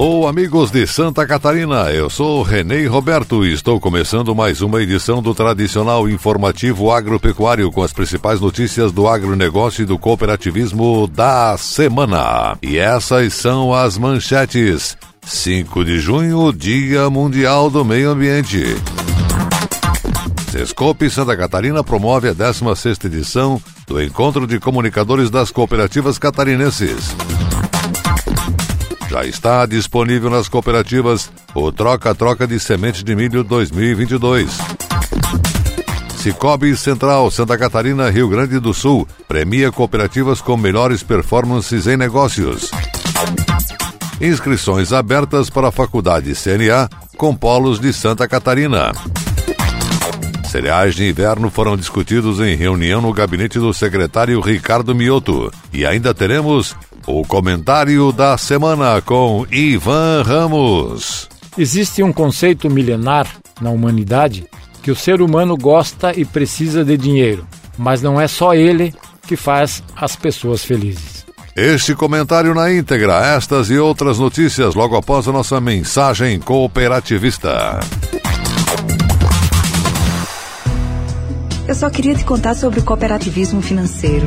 Alô, amigos de Santa Catarina, eu sou Renê Roberto e estou começando mais uma edição do tradicional informativo agropecuário com as principais notícias do agronegócio e do cooperativismo da semana. E essas são as manchetes. 5 de junho, Dia Mundial do Meio Ambiente. Sescope Santa Catarina promove a 16ª edição do Encontro de Comunicadores das Cooperativas Catarinenses. Já está disponível nas cooperativas o Troca-Troca de Semente de Milho 2022. Cicobi Central, Santa Catarina, Rio Grande do Sul, premia cooperativas com melhores performances em negócios. Inscrições abertas para a Faculdade CNA com polos de Santa Catarina. Cereais de inverno foram discutidos em reunião no gabinete do secretário Ricardo Mioto. E ainda teremos o comentário da semana com Ivan Ramos. Existe um conceito milenar na humanidade que o ser humano gosta e precisa de dinheiro, mas não é só ele que faz as pessoas felizes. Este comentário na íntegra, estas e outras notícias logo após a nossa mensagem cooperativista. Eu só queria te contar sobre o cooperativismo financeiro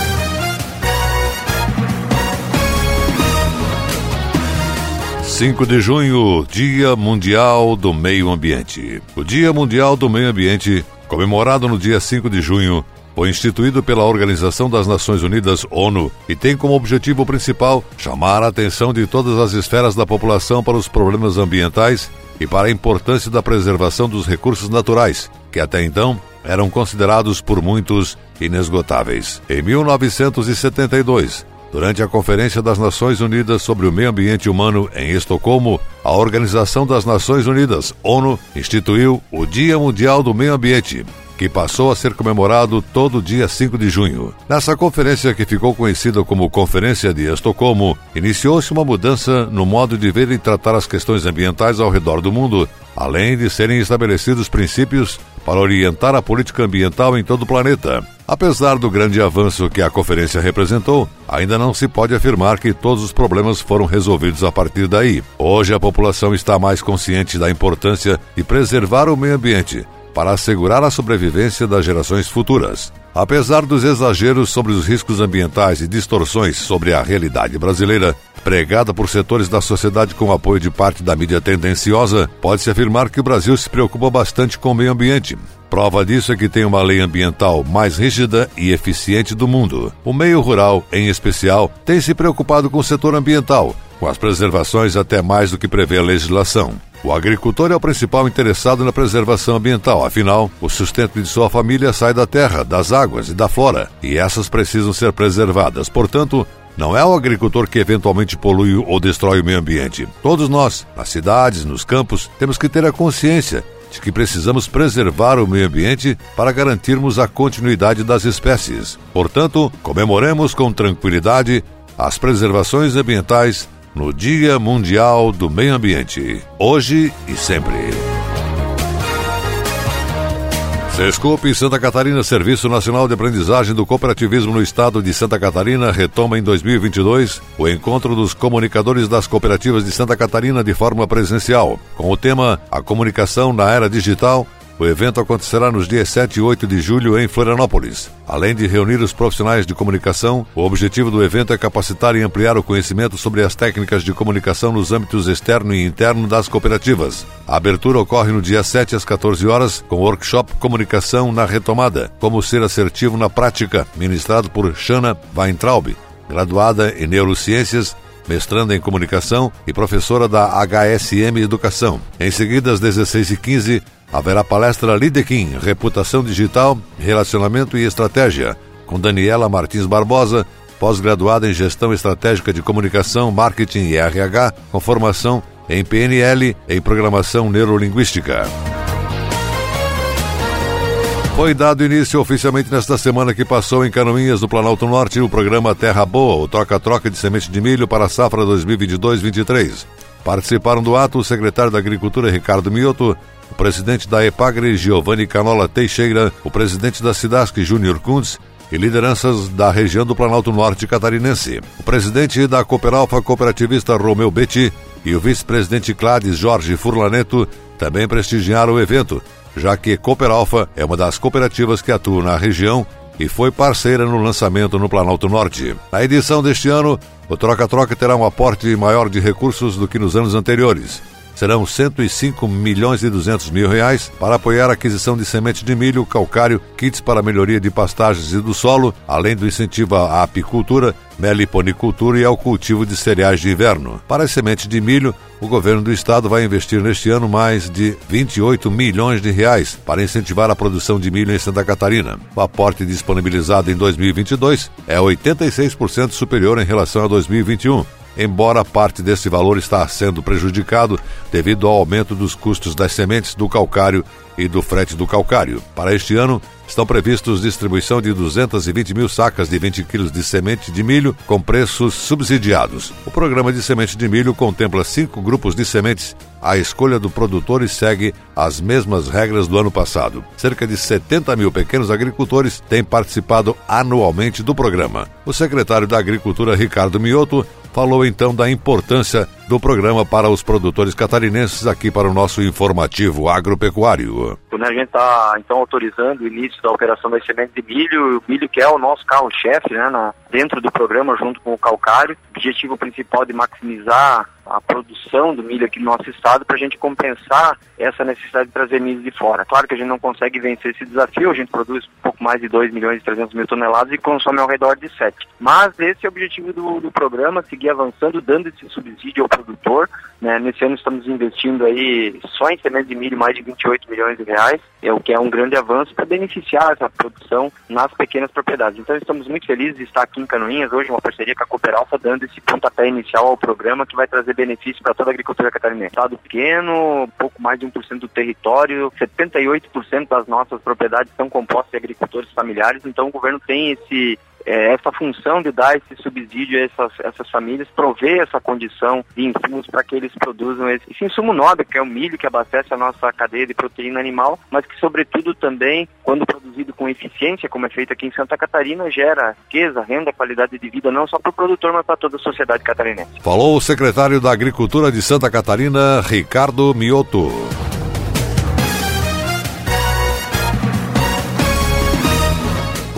5 de junho, Dia Mundial do Meio Ambiente. O Dia Mundial do Meio Ambiente, comemorado no dia 5 de junho, foi instituído pela Organização das Nações Unidas, ONU, e tem como objetivo principal chamar a atenção de todas as esferas da população para os problemas ambientais e para a importância da preservação dos recursos naturais, que até então eram considerados por muitos inesgotáveis. Em 1972, Durante a Conferência das Nações Unidas sobre o Meio Ambiente Humano em Estocolmo, a Organização das Nações Unidas, ONU, instituiu o Dia Mundial do Meio Ambiente, que passou a ser comemorado todo dia 5 de junho. Nessa conferência, que ficou conhecida como Conferência de Estocolmo, iniciou-se uma mudança no modo de ver e tratar as questões ambientais ao redor do mundo, além de serem estabelecidos princípios para orientar a política ambiental em todo o planeta. Apesar do grande avanço que a conferência representou, ainda não se pode afirmar que todos os problemas foram resolvidos a partir daí. Hoje a população está mais consciente da importância de preservar o meio ambiente para assegurar a sobrevivência das gerações futuras. Apesar dos exageros sobre os riscos ambientais e distorções sobre a realidade brasileira, pregada por setores da sociedade com apoio de parte da mídia tendenciosa, pode-se afirmar que o Brasil se preocupa bastante com o meio ambiente. Prova disso é que tem uma lei ambiental mais rígida e eficiente do mundo. O meio rural, em especial, tem se preocupado com o setor ambiental, com as preservações até mais do que prevê a legislação. O agricultor é o principal interessado na preservação ambiental, afinal, o sustento de sua família sai da terra, das águas e da flora, e essas precisam ser preservadas. Portanto, não é o agricultor que eventualmente polui ou destrói o meio ambiente. Todos nós, nas cidades, nos campos, temos que ter a consciência de que precisamos preservar o meio ambiente para garantirmos a continuidade das espécies. Portanto, comemoremos com tranquilidade as preservações ambientais no Dia Mundial do Meio Ambiente, hoje e sempre. Desculpe, Santa Catarina, Serviço Nacional de Aprendizagem do Cooperativismo no Estado de Santa Catarina retoma em 2022 o encontro dos comunicadores das cooperativas de Santa Catarina de forma presencial, com o tema A Comunicação na Era Digital o evento acontecerá nos dias 7 e 8 de julho em Florianópolis. Além de reunir os profissionais de comunicação, o objetivo do evento é capacitar e ampliar o conhecimento sobre as técnicas de comunicação nos âmbitos externo e interno das cooperativas. A abertura ocorre no dia 7 às 14 horas, com o workshop Comunicação na Retomada, como ser assertivo na prática, ministrado por Shana Weintraub, graduada em Neurociências mestranda em comunicação e professora da HSM Educação. Em seguida, às 16h15, haverá palestra Lidequim, Reputação Digital, Relacionamento e Estratégia, com Daniela Martins Barbosa, pós-graduada em Gestão Estratégica de Comunicação, Marketing e RH, com formação em PNL e Programação Neurolinguística. Foi dado início oficialmente nesta semana que passou em Canoinhas, no Planalto Norte, o programa Terra Boa, o troca-troca de semente de milho para a safra 2022-23. Participaram do ato o secretário da Agricultura, Ricardo Mioto, o presidente da EPAGRE, Giovanni Canola Teixeira, o presidente da Cidasc, Júnior Kuntz, e lideranças da região do Planalto Norte catarinense. O presidente da Cooperalfa Cooperativista Romeu Betti e o vice-presidente Clades Jorge Furlaneto também prestigiaram o evento, já que Cooperalfa é uma das cooperativas que atua na região e foi parceira no lançamento no Planalto Norte. Na edição deste ano, o Troca-Troca terá um aporte maior de recursos do que nos anos anteriores serão 105 milhões e 200 mil reais para apoiar a aquisição de semente de milho, calcário, kits para melhoria de pastagens e do solo, além do incentivo à apicultura, meliponicultura e ao cultivo de cereais de inverno. Para as sementes de milho, o governo do estado vai investir neste ano mais de 28 milhões de reais para incentivar a produção de milho em Santa Catarina. O aporte disponibilizado em 2022 é 86% superior em relação a 2021 embora parte desse valor está sendo prejudicado devido ao aumento dos custos das sementes do calcário e do frete do calcário. Para este ano, estão previstos distribuição de 220 mil sacas de 20 quilos de semente de milho com preços subsidiados. O programa de semente de milho contempla cinco grupos de sementes. A escolha do produtor segue as mesmas regras do ano passado. Cerca de 70 mil pequenos agricultores têm participado anualmente do programa. O secretário da Agricultura, Ricardo Mioto, falou então da importância do programa para os produtores catarinenses aqui para o nosso informativo agropecuário. A gente está então autorizando o início da operação das sementes de milho, o milho que é o nosso carro-chefe, né, na, dentro do programa junto com o calcário, objetivo principal de maximizar a produção do milho aqui no nosso estado para a gente compensar essa necessidade de trazer milho de fora. Claro que a gente não consegue vencer esse desafio, a gente produz um pouco mais de 2 milhões e 300 mil toneladas e consome ao redor de 7. Mas esse é o objetivo do, do programa, seguir avançando, dando esse subsídio ao produtor. Né? Nesse ano estamos investindo aí só em semente de milho mais de 28 milhões de reais, é o que é um grande avanço para beneficiar essa produção nas pequenas propriedades. Então estamos muito felizes de estar aqui em Canoinhas hoje, uma parceria com a Cooperalfa, dando esse pontapé inicial ao programa que vai trazer benefício para toda a agricultura catarinense. Estado pequeno, pouco mais de 1% do território, 78% das nossas propriedades são compostas de agricultores familiares, então o governo tem esse é, essa função de dar esse subsídio a essas, essas famílias, prover essa condição de insumos para que eles produzam esse, esse, insumo nobre, que é o milho, que abastece a nossa cadeia de proteína animal, mas que, sobretudo, também, quando produzido com eficiência, como é feito aqui em Santa Catarina, gera riqueza, renda, qualidade de vida, não só para o produtor, mas para toda a sociedade catarinense. Falou o secretário da Agricultura de Santa Catarina, Ricardo Mioto.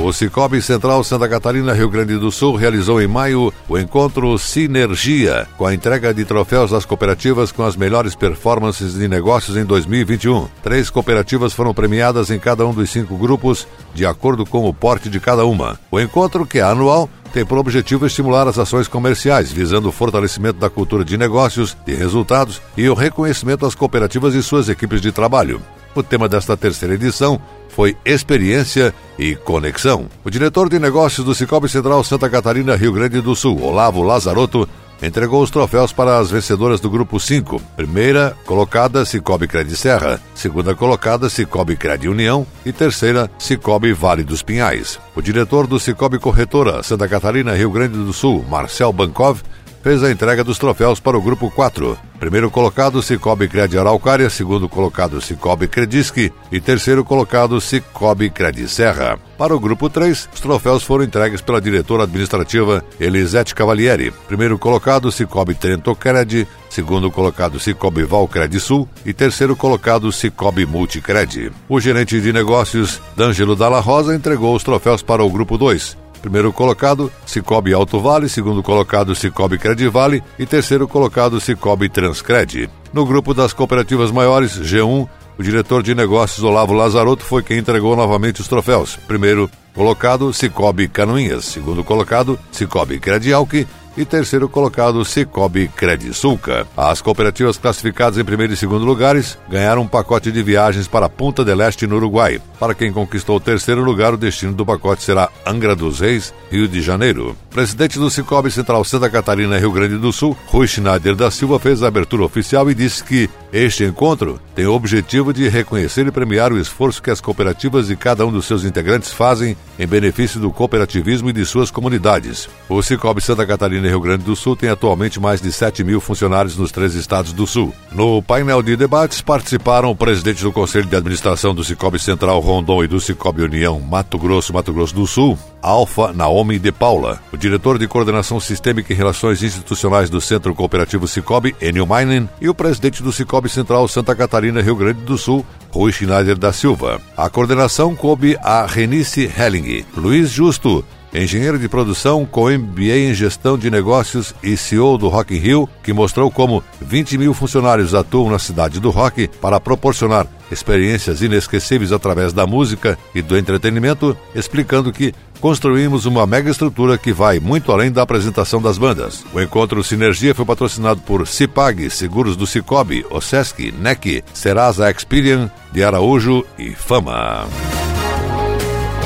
O Cicobi Central Santa Catarina, Rio Grande do Sul, realizou em maio o encontro Sinergia, com a entrega de troféus das cooperativas com as melhores performances de negócios em 2021. Três cooperativas foram premiadas em cada um dos cinco grupos, de acordo com o porte de cada uma. O encontro, que é anual, tem por objetivo estimular as ações comerciais, visando o fortalecimento da cultura de negócios, de resultados e o reconhecimento das cooperativas e suas equipes de trabalho. O tema desta terceira edição foi experiência e conexão. O diretor de negócios do Cicobi Central Santa Catarina, Rio Grande do Sul, Olavo Lazarotto, entregou os troféus para as vencedoras do grupo 5. Primeira colocada, Cicobi Cred Serra. Segunda colocada, Cicobi Cred União. E terceira, Cicobi Vale dos Pinhais. O diretor do Cicobi Corretora Santa Catarina, Rio Grande do Sul, Marcel Bankov, fez a entrega dos troféus para o grupo 4. Primeiro colocado, Cicobi Cred Araucária, segundo colocado, Cicobi Credisque e terceiro colocado, Cicobi Cred Serra. Para o grupo 3, os troféus foram entregues pela diretora administrativa Elisete Cavalieri. Primeiro colocado, Cicobi Trento Cred, segundo colocado, Cicobi Valcred Sul e terceiro colocado, Cicobi Multicred. O gerente de negócios, D'Angelo Dalla Rosa, entregou os troféus para o grupo 2. Primeiro colocado, Cicobi Alto Vale, segundo colocado, Cicobi Vale e terceiro colocado, Cicobi Transcred. No grupo das cooperativas maiores, G1, o diretor de negócios Olavo Lazarotto foi quem entregou novamente os troféus. Primeiro colocado, Cicobi Canoinhas. Segundo colocado, Cicobi Credialc e terceiro colocado Cicobi Credisulca. As cooperativas classificadas em primeiro e segundo lugares ganharam um pacote de viagens para Punta del Este no Uruguai. Para quem conquistou o terceiro lugar, o destino do pacote será Angra dos Reis, Rio de Janeiro. Presidente do Cicobi Central Santa Catarina, Rio Grande do Sul, Rui Schneider da Silva fez a abertura oficial e disse que este encontro tem o objetivo de reconhecer e premiar o esforço que as cooperativas e cada um dos seus integrantes fazem em benefício do cooperativismo e de suas comunidades. O Cicobi Santa Catarina e Rio Grande do Sul tem atualmente mais de 7 mil funcionários nos três estados do Sul. No painel de debates participaram o presidente do Conselho de Administração do Cicobi Central Rondon e do Cicobi União Mato Grosso, Mato Grosso do Sul, Alfa Naomi de Paula, o diretor de Coordenação Sistêmica e Relações Institucionais do Centro Cooperativo Cicobi, Enio Mainen, e o presidente do Cicobi Central Santa Catarina, Rio Grande do Sul, Rui Schneider da Silva. A coordenação coube a Renice Helling, Luiz Justo, engenheiro de produção com MBA em gestão de negócios e CEO do Rock in Rio, que mostrou como 20 mil funcionários atuam na cidade do rock para proporcionar experiências inesquecíveis através da música e do entretenimento, explicando que construímos uma mega estrutura que vai muito além da apresentação das bandas. O encontro Sinergia foi patrocinado por Cipag, Seguros do Cicobi, Osesc, NEC, Serasa Experian, de Araújo e Fama.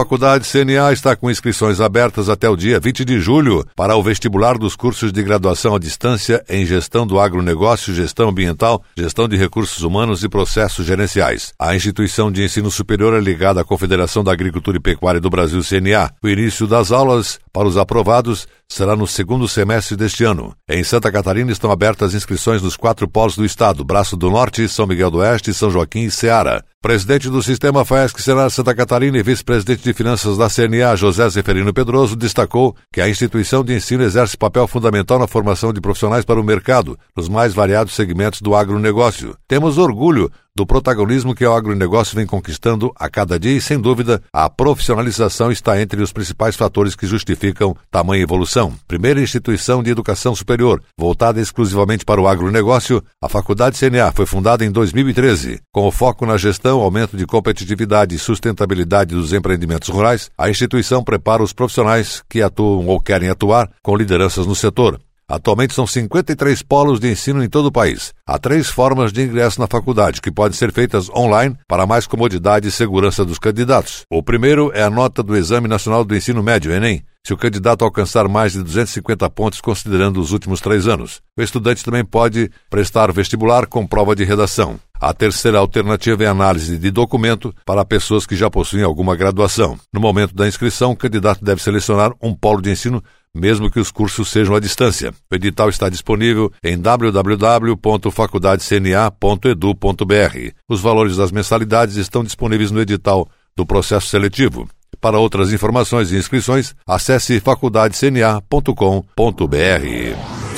Faculdade CNA está com inscrições abertas até o dia 20 de julho para o vestibular dos cursos de graduação à distância em Gestão do Agronegócio, Gestão Ambiental, Gestão de Recursos Humanos e Processos Gerenciais. A instituição de ensino superior é ligada à Confederação da Agricultura e Pecuária do Brasil, CNA. O início das aulas para os aprovados será no segundo semestre deste ano. Em Santa Catarina estão abertas inscrições nos quatro polos do estado: Braço do Norte, São Miguel do Oeste, São Joaquim e Ceará. Presidente do Sistema FAESC Senar Santa Catarina e vice-presidente de Finanças da CNA, José Zeferino Pedroso, destacou que a instituição de ensino exerce papel fundamental na formação de profissionais para o mercado, nos mais variados segmentos do agronegócio. Temos orgulho do protagonismo que o agronegócio vem conquistando a cada dia e, sem dúvida, a profissionalização está entre os principais fatores que justificam tamanha evolução. Primeira instituição de educação superior, voltada exclusivamente para o agronegócio, a Faculdade CNA foi fundada em 2013. Com o foco na gestão, aumento de competitividade e sustentabilidade dos empreendimentos rurais, a instituição prepara os profissionais que atuam ou querem atuar com lideranças no setor. Atualmente são 53 polos de ensino em todo o país. Há três formas de ingresso na faculdade, que podem ser feitas online para mais comodidade e segurança dos candidatos. O primeiro é a nota do Exame Nacional do Ensino Médio, Enem, se o candidato alcançar mais de 250 pontos considerando os últimos três anos. O estudante também pode prestar vestibular com prova de redação. A terceira alternativa é análise de documento para pessoas que já possuem alguma graduação. No momento da inscrição, o candidato deve selecionar um polo de ensino mesmo que os cursos sejam à distância. O edital está disponível em www.faculdadecna.edu.br. Os valores das mensalidades estão disponíveis no edital do processo seletivo. Para outras informações e inscrições, acesse faculdadecna.com.br.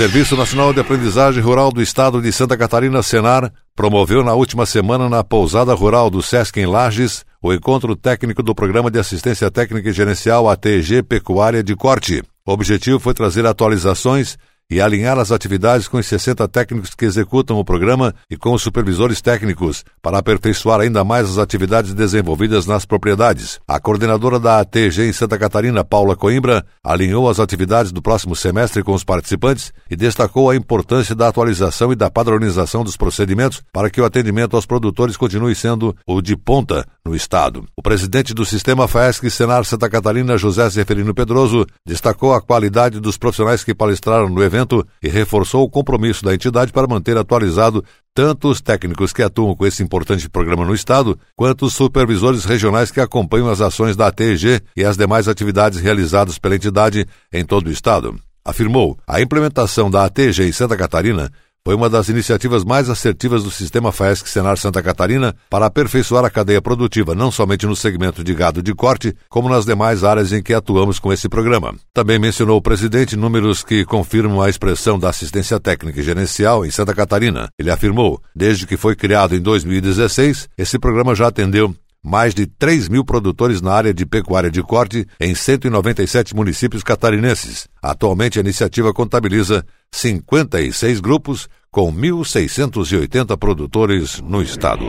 Serviço Nacional de Aprendizagem Rural do Estado de Santa Catarina, Senar, promoveu na última semana na Pousada Rural do Sesc em Lages o encontro técnico do Programa de Assistência Técnica e Gerencial ATG Pecuária de Corte. O objetivo foi trazer atualizações e alinhar as atividades com os 60 técnicos que executam o programa e com os supervisores técnicos, para aperfeiçoar ainda mais as atividades desenvolvidas nas propriedades. A coordenadora da ATG em Santa Catarina, Paula Coimbra, alinhou as atividades do próximo semestre com os participantes e destacou a importância da atualização e da padronização dos procedimentos para que o atendimento aos produtores continue sendo o de ponta no Estado. O presidente do Sistema FAESC Senar Santa Catarina, José Zeferino Pedroso, destacou a qualidade dos profissionais que palestraram no evento e reforçou o compromisso da entidade para manter atualizado tanto os técnicos que atuam com esse importante programa no Estado, quanto os supervisores regionais que acompanham as ações da ATG e as demais atividades realizadas pela entidade em todo o Estado. Afirmou: a implementação da ATG em Santa Catarina foi uma das iniciativas mais assertivas do sistema FAESC Senar Santa Catarina para aperfeiçoar a cadeia produtiva, não somente no segmento de gado de corte, como nas demais áreas em que atuamos com esse programa. Também mencionou o presidente números que confirmam a expressão da assistência técnica e gerencial em Santa Catarina. Ele afirmou, desde que foi criado em 2016, esse programa já atendeu mais de 3 mil produtores na área de pecuária de corte em 197 municípios catarinenses. Atualmente, a iniciativa contabiliza 56 grupos com 1.680 produtores no estado.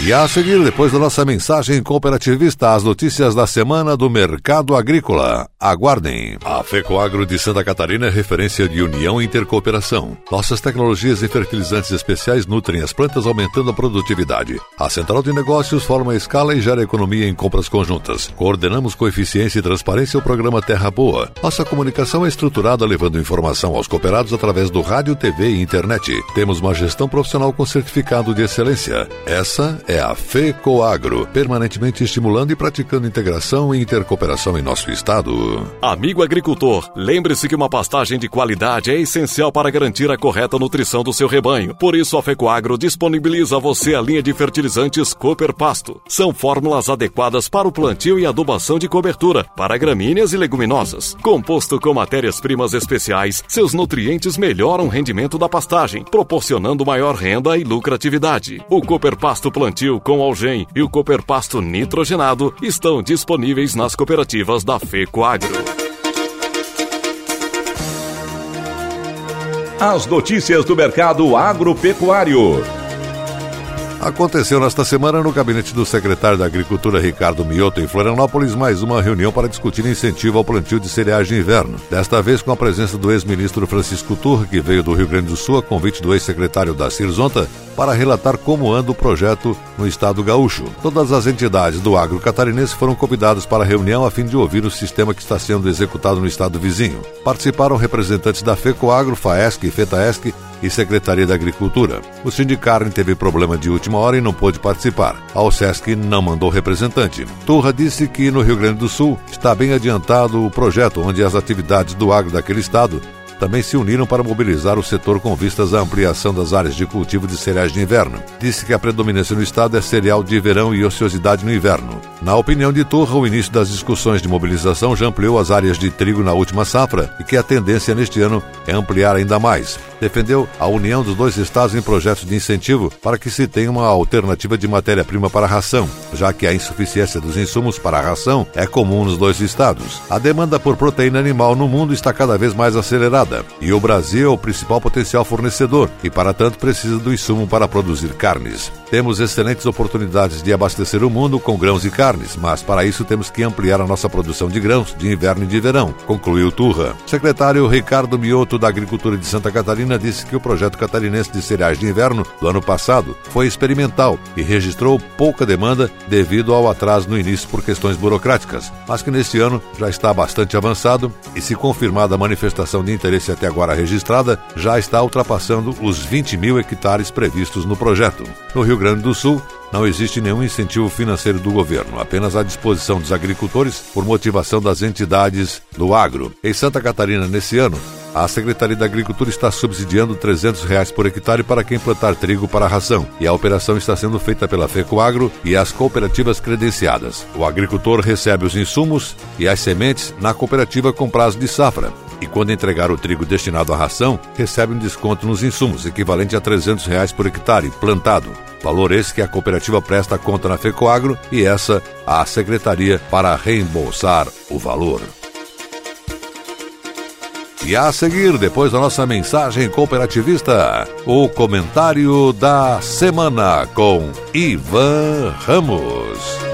E a seguir, depois da nossa mensagem cooperativista, as notícias da semana do mercado agrícola. Aguardem. A FECOAGRO de Santa Catarina é referência de união e intercooperação. Nossas tecnologias e fertilizantes especiais nutrem as plantas, aumentando a produtividade. A central de negócios forma a escala e gera economia em compras conjuntas. Coordenamos com eficiência e transparência o programa Terra Boa. Nossa comunicação é estruturada levando informação aos cooperados através do rádio, TV e internet. Temos uma gestão profissional com certificado de excelência. Essa é a FECOAGRO, permanentemente estimulando e praticando integração e intercooperação em nosso estado. Amigo agricultor, lembre-se que uma pastagem de qualidade é essencial para garantir a correta nutrição do seu rebanho. Por isso, a FECOAGRO disponibiliza a você a linha de fertilizantes Cooper Pasto. São fórmulas adequadas para o plantio e adubação de cobertura, para gramíneas e leguminosas. Composto com matérias-primas especiais, seus nutrientes melhoram o rendimento da pastagem, proporcionando maior renda e lucratividade. O Cooper Pasto Plantio com algem e o Cooperpasto nitrogenado estão disponíveis nas cooperativas da FECOAGRO. As notícias do mercado agropecuário. Aconteceu nesta semana no gabinete do secretário da Agricultura Ricardo Mioto em Florianópolis mais uma reunião para discutir incentivo ao plantio de cereais de inverno. Desta vez com a presença do ex-ministro Francisco Turra, que veio do Rio Grande do Sul a convite do ex-secretário da Cirzonta para relatar como anda o projeto no estado gaúcho. Todas as entidades do agro catarinense foram convidadas para a reunião a fim de ouvir o sistema que está sendo executado no estado vizinho. Participaram representantes da FECOAGRO, FAESC e FETAESC e Secretaria da Agricultura. O Sindicarne teve problema de última hora e não pôde participar. A OSESC não mandou representante. Turra disse que no Rio Grande do Sul está bem adiantado o projeto onde as atividades do agro daquele estado também se uniram para mobilizar o setor com vistas à ampliação das áreas de cultivo de cereais de inverno. Disse que a predominância no estado é cereal de verão e ociosidade no inverno. Na opinião de Turra, o início das discussões de mobilização já ampliou as áreas de trigo na última safra e que a tendência neste ano é ampliar ainda mais. defendeu a união dos dois estados em projetos de incentivo para que se tenha uma alternativa de matéria-prima para a ração, já que a insuficiência dos insumos para a ração é comum nos dois estados. A demanda por proteína animal no mundo está cada vez mais acelerada e o Brasil é o principal potencial fornecedor e, para tanto, precisa do insumo para produzir carnes. Temos excelentes oportunidades de abastecer o mundo com grãos e carnes, mas para isso temos que ampliar a nossa produção de grãos de inverno e de verão, concluiu Turra. Secretário Ricardo Mioto da Agricultura de Santa Catarina disse que o projeto catarinense de cereais de inverno do ano passado foi experimental e registrou pouca demanda devido ao atraso no início por questões burocráticas, mas que neste ano já está bastante avançado e, se confirmada a manifestação de interesse até agora registrada, já está ultrapassando os 20 mil hectares previstos no projeto. No Rio Grande do Sul, não existe nenhum incentivo financeiro do governo, apenas à disposição dos agricultores por motivação das entidades do agro. Em Santa Catarina, nesse ano, a Secretaria da Agricultura está subsidiando 300 reais por hectare para quem plantar trigo para ração, e a operação está sendo feita pela FECOAGRO e as cooperativas credenciadas. O agricultor recebe os insumos e as sementes na cooperativa com prazo de safra, e quando entregar o trigo destinado à ração, recebe um desconto nos insumos, equivalente a 300 reais por hectare plantado. Valor esse que a cooperativa presta conta na FECOAGRO e essa à Secretaria para reembolsar o valor. E a seguir, depois da nossa mensagem cooperativista, o comentário da semana com Ivan Ramos.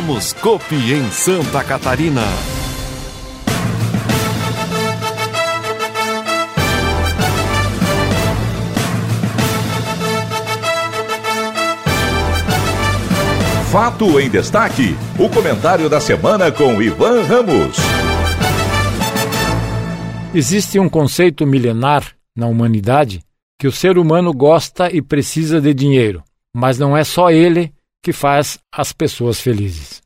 Somos Copi em Santa Catarina. Fato em destaque: o comentário da semana com Ivan Ramos. Existe um conceito milenar na humanidade que o ser humano gosta e precisa de dinheiro, mas não é só ele que faz as pessoas felizes.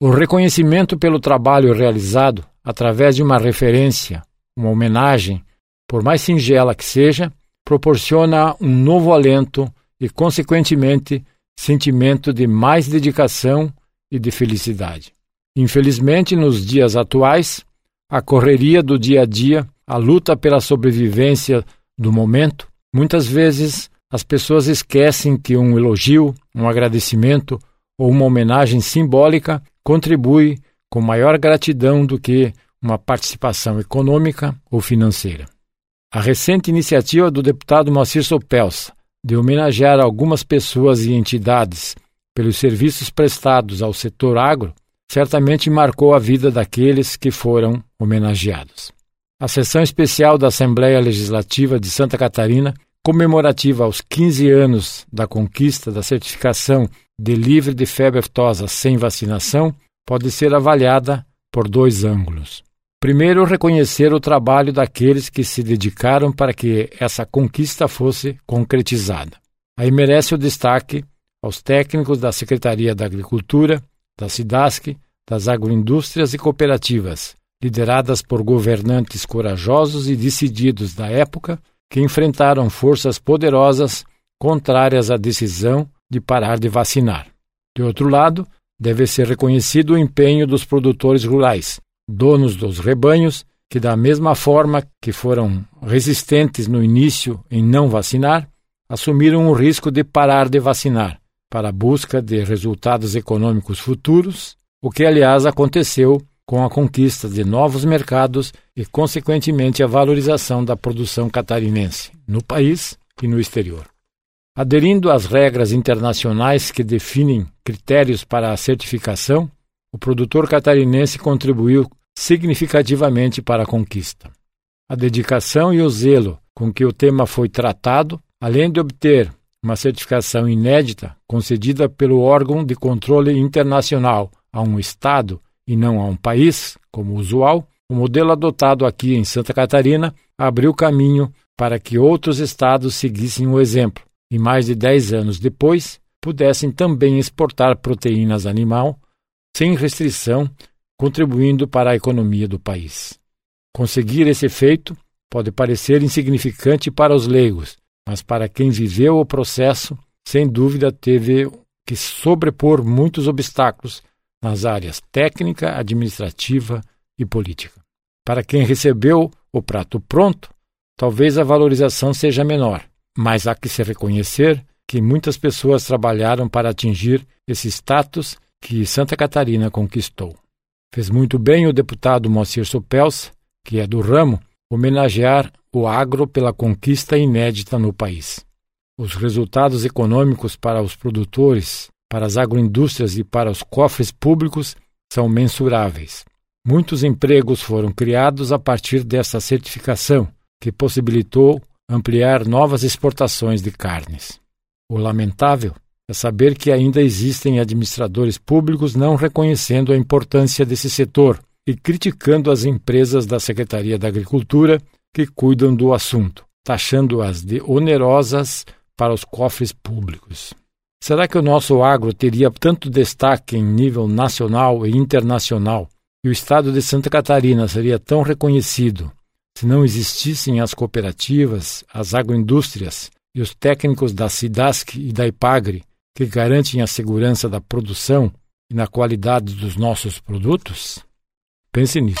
O reconhecimento pelo trabalho realizado através de uma referência, uma homenagem, por mais singela que seja, proporciona um novo alento e, consequentemente, sentimento de mais dedicação e de felicidade. Infelizmente, nos dias atuais, a correria do dia a dia, a luta pela sobrevivência do momento, muitas vezes as pessoas esquecem que um elogio, um agradecimento ou uma homenagem simbólica contribui com maior gratidão do que uma participação econômica ou financeira. A recente iniciativa do deputado Moacir Sopelsa de homenagear algumas pessoas e entidades pelos serviços prestados ao setor agro certamente marcou a vida daqueles que foram homenageados. A sessão especial da Assembleia Legislativa de Santa Catarina comemorativa aos 15 anos da conquista da certificação de livre de febre aftosa sem vacinação pode ser avaliada por dois ângulos. Primeiro, reconhecer o trabalho daqueles que se dedicaram para que essa conquista fosse concretizada. Aí merece o destaque aos técnicos da Secretaria da Agricultura, da SIDASC, das agroindústrias e cooperativas, lideradas por governantes corajosos e decididos da época que enfrentaram forças poderosas contrárias à decisão de parar de vacinar. De outro lado, deve ser reconhecido o empenho dos produtores rurais, donos dos rebanhos, que, da mesma forma que foram resistentes no início em não vacinar, assumiram o risco de parar de vacinar para a busca de resultados econômicos futuros, o que, aliás, aconteceu com a conquista de novos mercados e, consequentemente, a valorização da produção catarinense no país e no exterior. Aderindo às regras internacionais que definem critérios para a certificação, o produtor catarinense contribuiu significativamente para a conquista. A dedicação e o zelo com que o tema foi tratado Além de obter uma certificação inédita concedida pelo órgão de controle internacional a um Estado e não a um país, como usual, o modelo adotado aqui em Santa Catarina abriu caminho para que outros estados seguissem o exemplo e, mais de 10 anos depois, pudessem também exportar proteínas animal sem restrição, contribuindo para a economia do país. Conseguir esse efeito pode parecer insignificante para os leigos, mas para quem viveu o processo, sem dúvida teve que sobrepor muitos obstáculos nas áreas técnica, administrativa e política. Para quem recebeu o prato pronto, talvez a valorização seja menor, mas há que se reconhecer que muitas pessoas trabalharam para atingir esse status que Santa Catarina conquistou. Fez muito bem o deputado Moacir Sopels, que é do ramo, homenagear o agro pela conquista inédita no país. Os resultados econômicos para os produtores, para as agroindústrias e para os cofres públicos são mensuráveis. Muitos empregos foram criados a partir dessa certificação, que possibilitou ampliar novas exportações de carnes. O lamentável é saber que ainda existem administradores públicos não reconhecendo a importância desse setor e criticando as empresas da Secretaria da Agricultura que cuidam do assunto, taxando-as de onerosas para os cofres públicos. Será que o nosso agro teria tanto destaque em nível nacional e internacional e o estado de Santa Catarina seria tão reconhecido se não existissem as cooperativas, as agroindústrias e os técnicos da SIDASC e da IPAGRE que garantem a segurança da produção e na qualidade dos nossos produtos? Pense nisso.